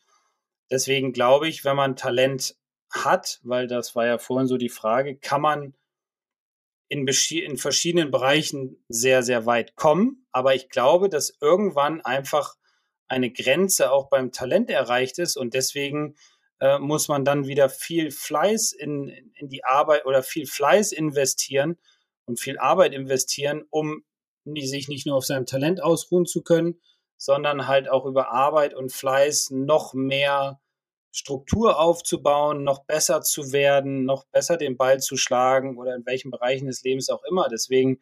deswegen glaube ich, wenn man Talent hat, weil das war ja vorhin so die Frage, kann man in, in verschiedenen Bereichen sehr, sehr weit kommen. Aber ich glaube, dass irgendwann einfach eine Grenze auch beim Talent erreicht ist und deswegen äh, muss man dann wieder viel Fleiß in, in die Arbeit oder viel Fleiß investieren und viel Arbeit investieren, um sich nicht nur auf seinem Talent ausruhen zu können, sondern halt auch über Arbeit und Fleiß noch mehr Struktur aufzubauen, noch besser zu werden, noch besser den Ball zu schlagen oder in welchen Bereichen des Lebens auch immer. Deswegen,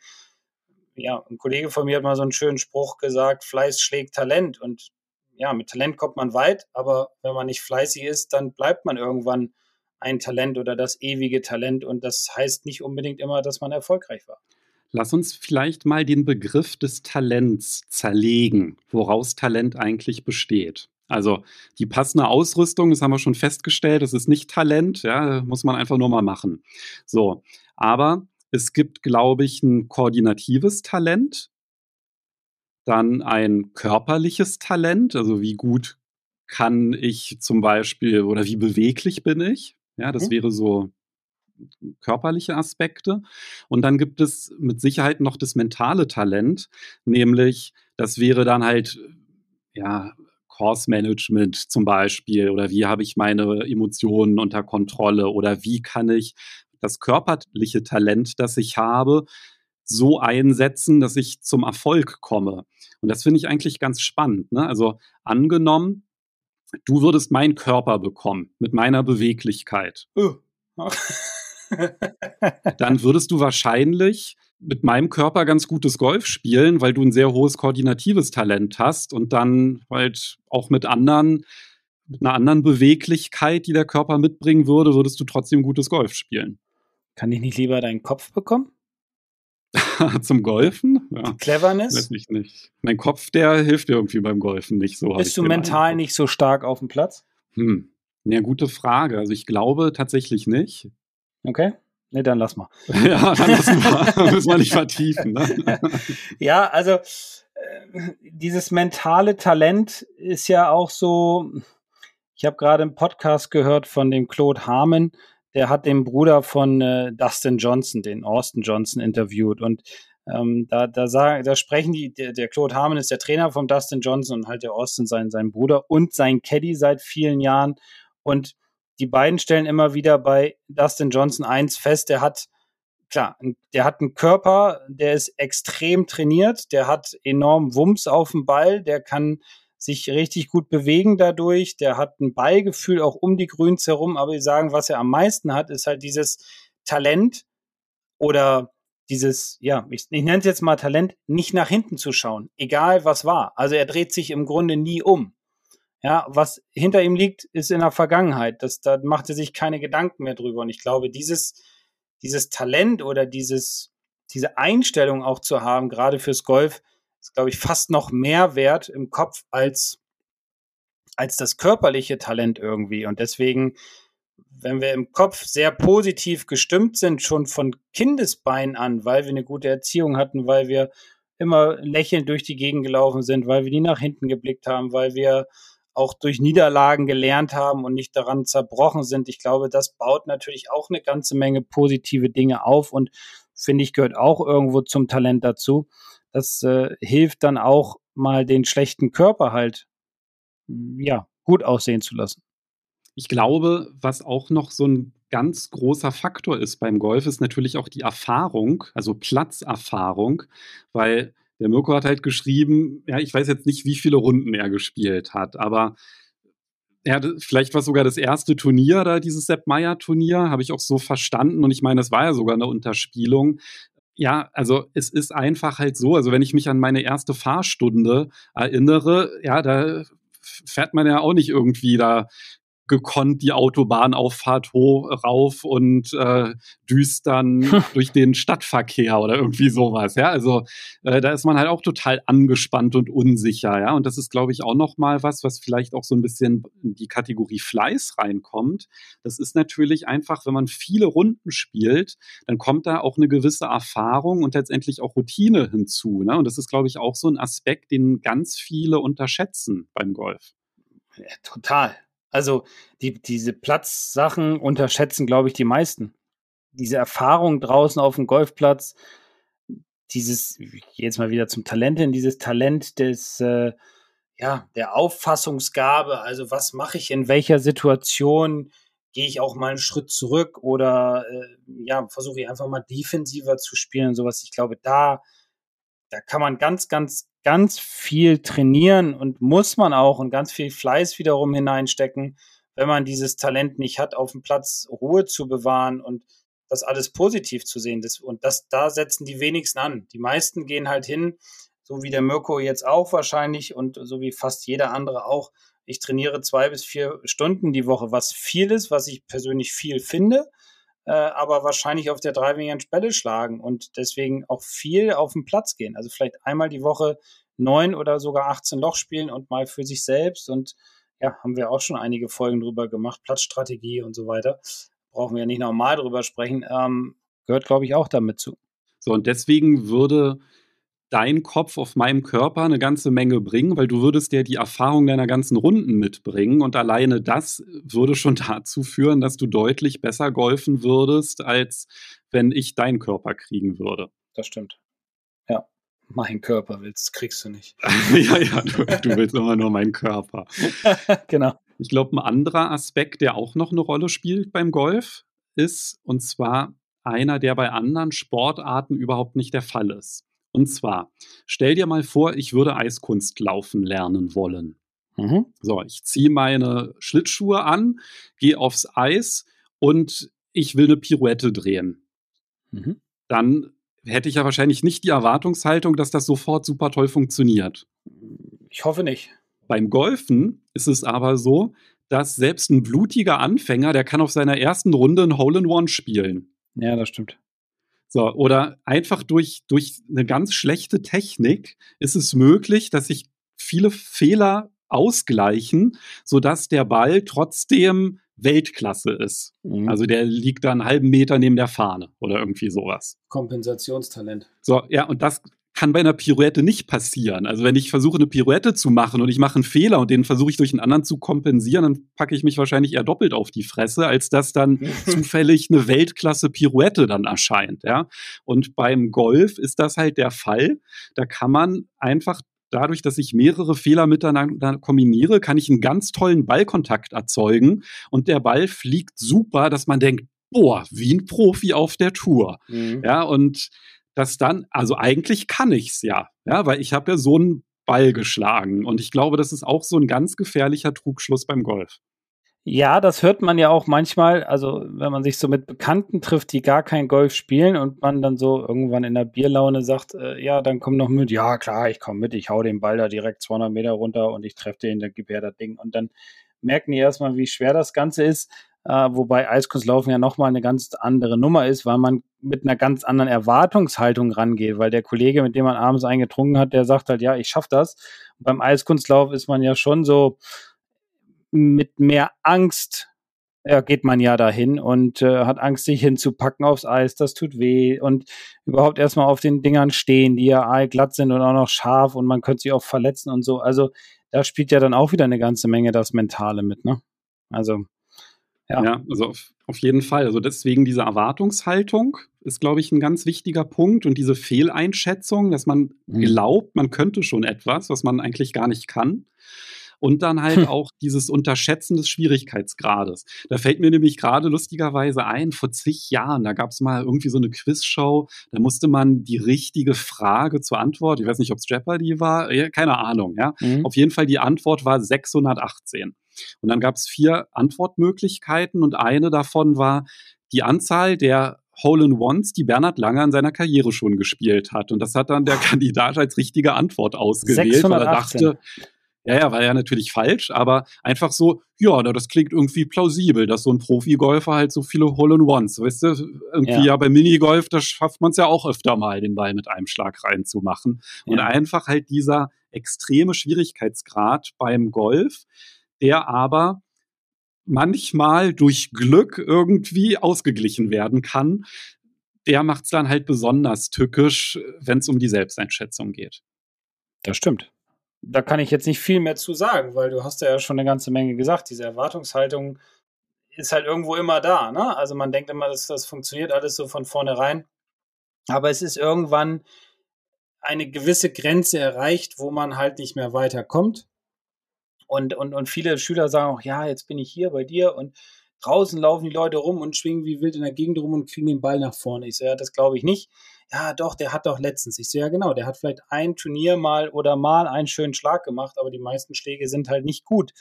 ja, ein Kollege von mir hat mal so einen schönen Spruch gesagt, Fleiß schlägt Talent. Und ja, mit Talent kommt man weit, aber wenn man nicht fleißig ist, dann bleibt man irgendwann ein Talent oder das ewige Talent. Und das heißt nicht unbedingt immer, dass man erfolgreich war. Lass uns vielleicht mal den Begriff des Talents zerlegen, woraus Talent eigentlich besteht. Also die passende Ausrüstung, das haben wir schon festgestellt, das ist nicht Talent, ja, muss man einfach nur mal machen. So, aber es gibt, glaube ich, ein koordinatives Talent, dann ein körperliches Talent, also wie gut kann ich zum Beispiel oder wie beweglich bin ich. Ja, das mhm. wäre so körperliche Aspekte. Und dann gibt es mit Sicherheit noch das mentale Talent, nämlich das wäre dann halt, ja, Course Management zum Beispiel oder wie habe ich meine Emotionen unter Kontrolle oder wie kann ich das körperliche Talent, das ich habe, so einsetzen, dass ich zum Erfolg komme. Und das finde ich eigentlich ganz spannend. Ne? Also angenommen, du würdest meinen Körper bekommen mit meiner Beweglichkeit. Uh. dann würdest du wahrscheinlich mit meinem Körper ganz gutes Golf spielen, weil du ein sehr hohes koordinatives Talent hast und dann halt auch mit anderen, mit einer anderen Beweglichkeit, die der Körper mitbringen würde, würdest du trotzdem gutes Golf spielen. Kann ich nicht lieber deinen Kopf bekommen? Zum Golfen? Ja. Die Cleverness? Weiß ich nicht. Mein Kopf, der hilft dir irgendwie beim Golfen nicht so. Bist du mental Eindruck. nicht so stark auf dem Platz? Hm. Ja, gute Frage. Also ich glaube tatsächlich nicht. Okay. Ne, dann lass mal. ja, dann lass mal. Müssen wir nicht vertiefen. Ne? ja, also äh, dieses mentale Talent ist ja auch so. Ich habe gerade einen Podcast gehört von dem Claude Harmon, der hat den Bruder von äh, Dustin Johnson, den Austin Johnson, interviewt. Und ähm, da, da, sagen, da sprechen die, der, der Claude Harmon ist der Trainer von Dustin Johnson und halt der Austin sein, sein Bruder und sein Caddy seit vielen Jahren. Und die beiden stellen immer wieder bei Dustin Johnson eins fest, der hat, klar, der hat einen Körper, der ist extrem trainiert, der hat enorm Wumms auf dem Ball, der kann sich richtig gut bewegen dadurch, der hat ein Ballgefühl auch um die Grüns herum, aber sie sagen, was er am meisten hat, ist halt dieses Talent oder dieses, ja, ich, ich nenne es jetzt mal Talent, nicht nach hinten zu schauen, egal was war. Also er dreht sich im Grunde nie um. Ja, was hinter ihm liegt, ist in der Vergangenheit. Das, da macht er sich keine Gedanken mehr drüber. Und ich glaube, dieses, dieses Talent oder dieses, diese Einstellung auch zu haben, gerade fürs Golf, ist, glaube ich, fast noch mehr wert im Kopf als, als das körperliche Talent irgendwie. Und deswegen, wenn wir im Kopf sehr positiv gestimmt sind, schon von Kindesbein an, weil wir eine gute Erziehung hatten, weil wir immer lächelnd durch die Gegend gelaufen sind, weil wir nie nach hinten geblickt haben, weil wir auch durch Niederlagen gelernt haben und nicht daran zerbrochen sind. Ich glaube, das baut natürlich auch eine ganze Menge positive Dinge auf und finde ich, gehört auch irgendwo zum Talent dazu. Das äh, hilft dann auch mal den schlechten Körper halt, ja, gut aussehen zu lassen. Ich glaube, was auch noch so ein ganz großer Faktor ist beim Golf, ist natürlich auch die Erfahrung, also Platzerfahrung, weil der Mirko hat halt geschrieben, ja, ich weiß jetzt nicht, wie viele Runden er gespielt hat, aber er hat, vielleicht war sogar das erste Turnier da, dieses Sepp Meyer Turnier, habe ich auch so verstanden und ich meine, es war ja sogar eine Unterspielung. Ja, also es ist einfach halt so, also wenn ich mich an meine erste Fahrstunde erinnere, ja, da fährt man ja auch nicht irgendwie da gekonnt die Autobahnauffahrt hoch, rauf und äh, düst dann durch den Stadtverkehr oder irgendwie sowas. Ja, also äh, da ist man halt auch total angespannt und unsicher. Ja, und das ist, glaube ich, auch noch mal was, was vielleicht auch so ein bisschen in die Kategorie Fleiß reinkommt. Das ist natürlich einfach, wenn man viele Runden spielt, dann kommt da auch eine gewisse Erfahrung und letztendlich auch Routine hinzu. Ne? Und das ist, glaube ich, auch so ein Aspekt, den ganz viele unterschätzen beim Golf. Ja, total. Also die, diese Platzsachen unterschätzen, glaube ich, die meisten. Diese Erfahrung draußen auf dem Golfplatz, dieses, jetzt mal wieder zum Talent hin, dieses Talent des, äh, ja, der Auffassungsgabe, also was mache ich in welcher Situation, gehe ich auch mal einen Schritt zurück oder äh, ja, versuche ich einfach mal defensiver zu spielen sowas. Ich glaube, da, da kann man ganz, ganz, ganz viel trainieren und muss man auch und ganz viel Fleiß wiederum hineinstecken, wenn man dieses Talent nicht hat, auf dem Platz Ruhe zu bewahren und das alles positiv zu sehen. Das, und das, da setzen die wenigsten an. Die meisten gehen halt hin, so wie der Mirko jetzt auch wahrscheinlich und so wie fast jeder andere auch. Ich trainiere zwei bis vier Stunden die Woche, was viel ist, was ich persönlich viel finde, äh, aber wahrscheinlich auf der Driving Bälle schlagen und deswegen auch viel auf den Platz gehen. Also vielleicht einmal die Woche neun oder sogar 18 Loch spielen und mal für sich selbst und ja, haben wir auch schon einige Folgen drüber gemacht, Platzstrategie und so weiter. Brauchen wir ja nicht nochmal drüber sprechen. Ähm, gehört, glaube ich, auch damit zu. So, und deswegen würde dein Kopf auf meinem Körper eine ganze Menge bringen, weil du würdest ja die Erfahrung deiner ganzen Runden mitbringen und alleine das würde schon dazu führen, dass du deutlich besser golfen würdest, als wenn ich deinen Körper kriegen würde. Das stimmt. Ja. Mein Körper willst, kriegst du nicht. ja, ja, du, du willst immer nur meinen Körper. genau. Ich glaube, ein anderer Aspekt, der auch noch eine Rolle spielt beim Golf, ist, und zwar einer, der bei anderen Sportarten überhaupt nicht der Fall ist. Und zwar, stell dir mal vor, ich würde Eiskunst laufen lernen wollen. Mhm. So, ich ziehe meine Schlittschuhe an, gehe aufs Eis und ich will eine Pirouette drehen. Mhm. Dann hätte ich ja wahrscheinlich nicht die Erwartungshaltung, dass das sofort super toll funktioniert. Ich hoffe nicht. Beim Golfen ist es aber so, dass selbst ein blutiger Anfänger, der kann auf seiner ersten Runde ein Hole in One spielen. Ja, das stimmt. So, oder einfach durch, durch eine ganz schlechte Technik ist es möglich, dass sich viele Fehler ausgleichen, sodass der Ball trotzdem Weltklasse ist. Mhm. Also der liegt da einen halben Meter neben der Fahne oder irgendwie sowas. Kompensationstalent. So, ja, und das kann bei einer Pirouette nicht passieren. Also wenn ich versuche, eine Pirouette zu machen und ich mache einen Fehler und den versuche ich durch einen anderen zu kompensieren, dann packe ich mich wahrscheinlich eher doppelt auf die Fresse, als dass dann zufällig eine Weltklasse Pirouette dann erscheint. Ja? Und beim Golf ist das halt der Fall. Da kann man einfach dadurch, dass ich mehrere Fehler miteinander kombiniere, kann ich einen ganz tollen Ballkontakt erzeugen und der Ball fliegt super, dass man denkt, boah, wie ein Profi auf der Tour. Mhm. Ja, und dass dann, also eigentlich kann ich's ja, ja, weil ich habe ja so einen Ball geschlagen und ich glaube, das ist auch so ein ganz gefährlicher Trugschluss beim Golf. Ja, das hört man ja auch manchmal, also wenn man sich so mit Bekannten trifft, die gar kein Golf spielen und man dann so irgendwann in der Bierlaune sagt, äh, ja, dann komm noch mit, ja klar, ich komme mit, ich hau den Ball da direkt 200 Meter runter und ich treffe den, dann gib her das Ding. Und dann merken die erstmal, wie schwer das Ganze ist äh, wobei Eiskunstlaufen ja nochmal eine ganz andere Nummer ist, weil man mit einer ganz anderen Erwartungshaltung rangeht, weil der Kollege, mit dem man abends eingetrunken hat, der sagt halt, ja, ich schaff das. Und beim Eiskunstlauf ist man ja schon so mit mehr Angst ja, geht man ja dahin und äh, hat Angst, sich hinzupacken aufs Eis, das tut weh und überhaupt erstmal auf den Dingern stehen, die ja glatt sind und auch noch scharf und man könnte sich auch verletzen und so. Also da spielt ja dann auch wieder eine ganze Menge das Mentale mit, ne? Also ja, ja also auf, auf jeden Fall. Also deswegen diese Erwartungshaltung ist, glaube ich, ein ganz wichtiger Punkt und diese Fehleinschätzung, dass man mhm. glaubt, man könnte schon etwas, was man eigentlich gar nicht kann. Und dann halt hm. auch dieses Unterschätzen des Schwierigkeitsgrades. Da fällt mir nämlich gerade lustigerweise ein, vor zig Jahren, da gab es mal irgendwie so eine Quizshow, da musste man die richtige Frage zur Antwort, ich weiß nicht, ob es Jeopardy war, keine Ahnung, ja. Mhm. Auf jeden Fall die Antwort war 618. Und dann gab es vier Antwortmöglichkeiten und eine davon war die Anzahl der Hole-in-Ones, die Bernhard Langer in seiner Karriere schon gespielt hat. Und das hat dann der Kandidat als richtige Antwort ausgewählt, 618. weil er dachte, ja, ja, war ja natürlich falsch, aber einfach so, ja, das klingt irgendwie plausibel, dass so ein Profi-Golfer halt so viele Hole-in-Ones, weißt du, irgendwie ja, ja bei Minigolf, da schafft man es ja auch öfter mal, den Ball mit einem Schlag reinzumachen. Ja. Und einfach halt dieser extreme Schwierigkeitsgrad beim Golf, der aber manchmal durch Glück irgendwie ausgeglichen werden kann, der macht es dann halt besonders tückisch, wenn es um die Selbsteinschätzung geht. Das stimmt. Da kann ich jetzt nicht viel mehr zu sagen, weil du hast ja schon eine ganze Menge gesagt. Diese Erwartungshaltung ist halt irgendwo immer da. Ne? Also man denkt immer, dass das funktioniert alles so von vornherein. Aber es ist irgendwann eine gewisse Grenze erreicht, wo man halt nicht mehr weiterkommt Und, und, und viele Schüler sagen auch, ja, jetzt bin ich hier bei dir und draußen laufen die Leute rum und schwingen wie wild in der Gegend rum und kriegen den Ball nach vorne. Ich so, ja, das glaube ich nicht. Ja, doch, der hat doch letztens. Ich so, ja, genau, der hat vielleicht ein Turnier mal oder mal einen schönen Schlag gemacht, aber die meisten Schläge sind halt nicht gut,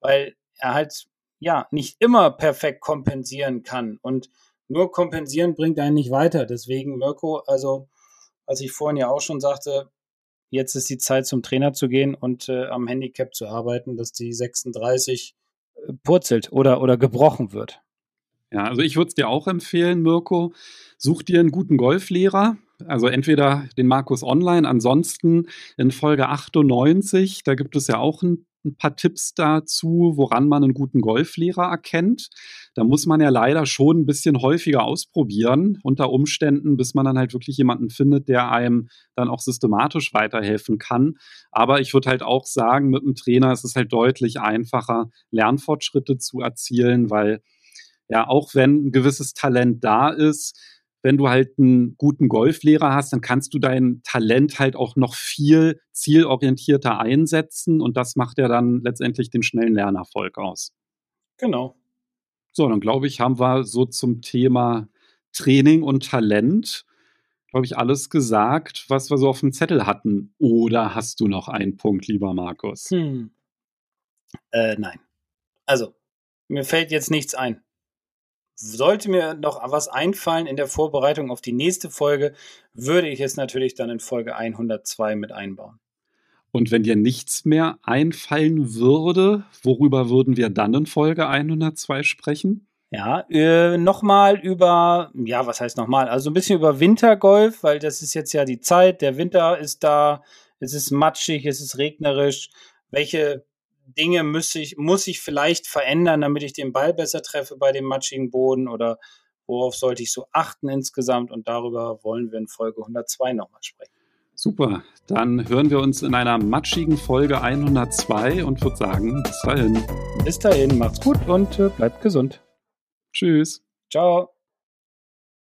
weil er halt, ja, nicht immer perfekt kompensieren kann. Und nur kompensieren bringt einen nicht weiter. Deswegen, Mirko, also, als ich vorhin ja auch schon sagte, jetzt ist die Zeit zum Trainer zu gehen und äh, am Handicap zu arbeiten, dass die 36 äh, purzelt oder, oder gebrochen wird. Ja, also ich würde es dir auch empfehlen, Mirko. Such dir einen guten Golflehrer. Also entweder den Markus Online, ansonsten in Folge 98, da gibt es ja auch einen ein paar Tipps dazu, woran man einen guten Golflehrer erkennt. Da muss man ja leider schon ein bisschen häufiger ausprobieren, unter Umständen, bis man dann halt wirklich jemanden findet, der einem dann auch systematisch weiterhelfen kann. Aber ich würde halt auch sagen, mit einem Trainer ist es halt deutlich einfacher, Lernfortschritte zu erzielen, weil ja, auch wenn ein gewisses Talent da ist, wenn du halt einen guten Golflehrer hast, dann kannst du dein Talent halt auch noch viel zielorientierter einsetzen und das macht ja dann letztendlich den schnellen Lernerfolg aus. Genau. So, dann glaube ich, haben wir so zum Thema Training und Talent, glaube ich, alles gesagt, was wir so auf dem Zettel hatten. Oder hast du noch einen Punkt, lieber Markus? Hm. Äh, nein. Also, mir fällt jetzt nichts ein. Sollte mir noch was einfallen in der Vorbereitung auf die nächste Folge, würde ich es natürlich dann in Folge 102 mit einbauen. Und wenn dir nichts mehr einfallen würde, worüber würden wir dann in Folge 102 sprechen? Ja, äh, nochmal über, ja, was heißt nochmal? Also ein bisschen über Wintergolf, weil das ist jetzt ja die Zeit, der Winter ist da, es ist matschig, es ist regnerisch. Welche Dinge muss ich, muss ich vielleicht verändern, damit ich den Ball besser treffe bei dem matschigen Boden oder worauf sollte ich so achten insgesamt und darüber wollen wir in Folge 102 nochmal sprechen. Super, dann hören wir uns in einer matschigen Folge 102 und würde sagen, bis dahin. Bis dahin, macht's gut und äh, bleibt gesund. Tschüss. Ciao.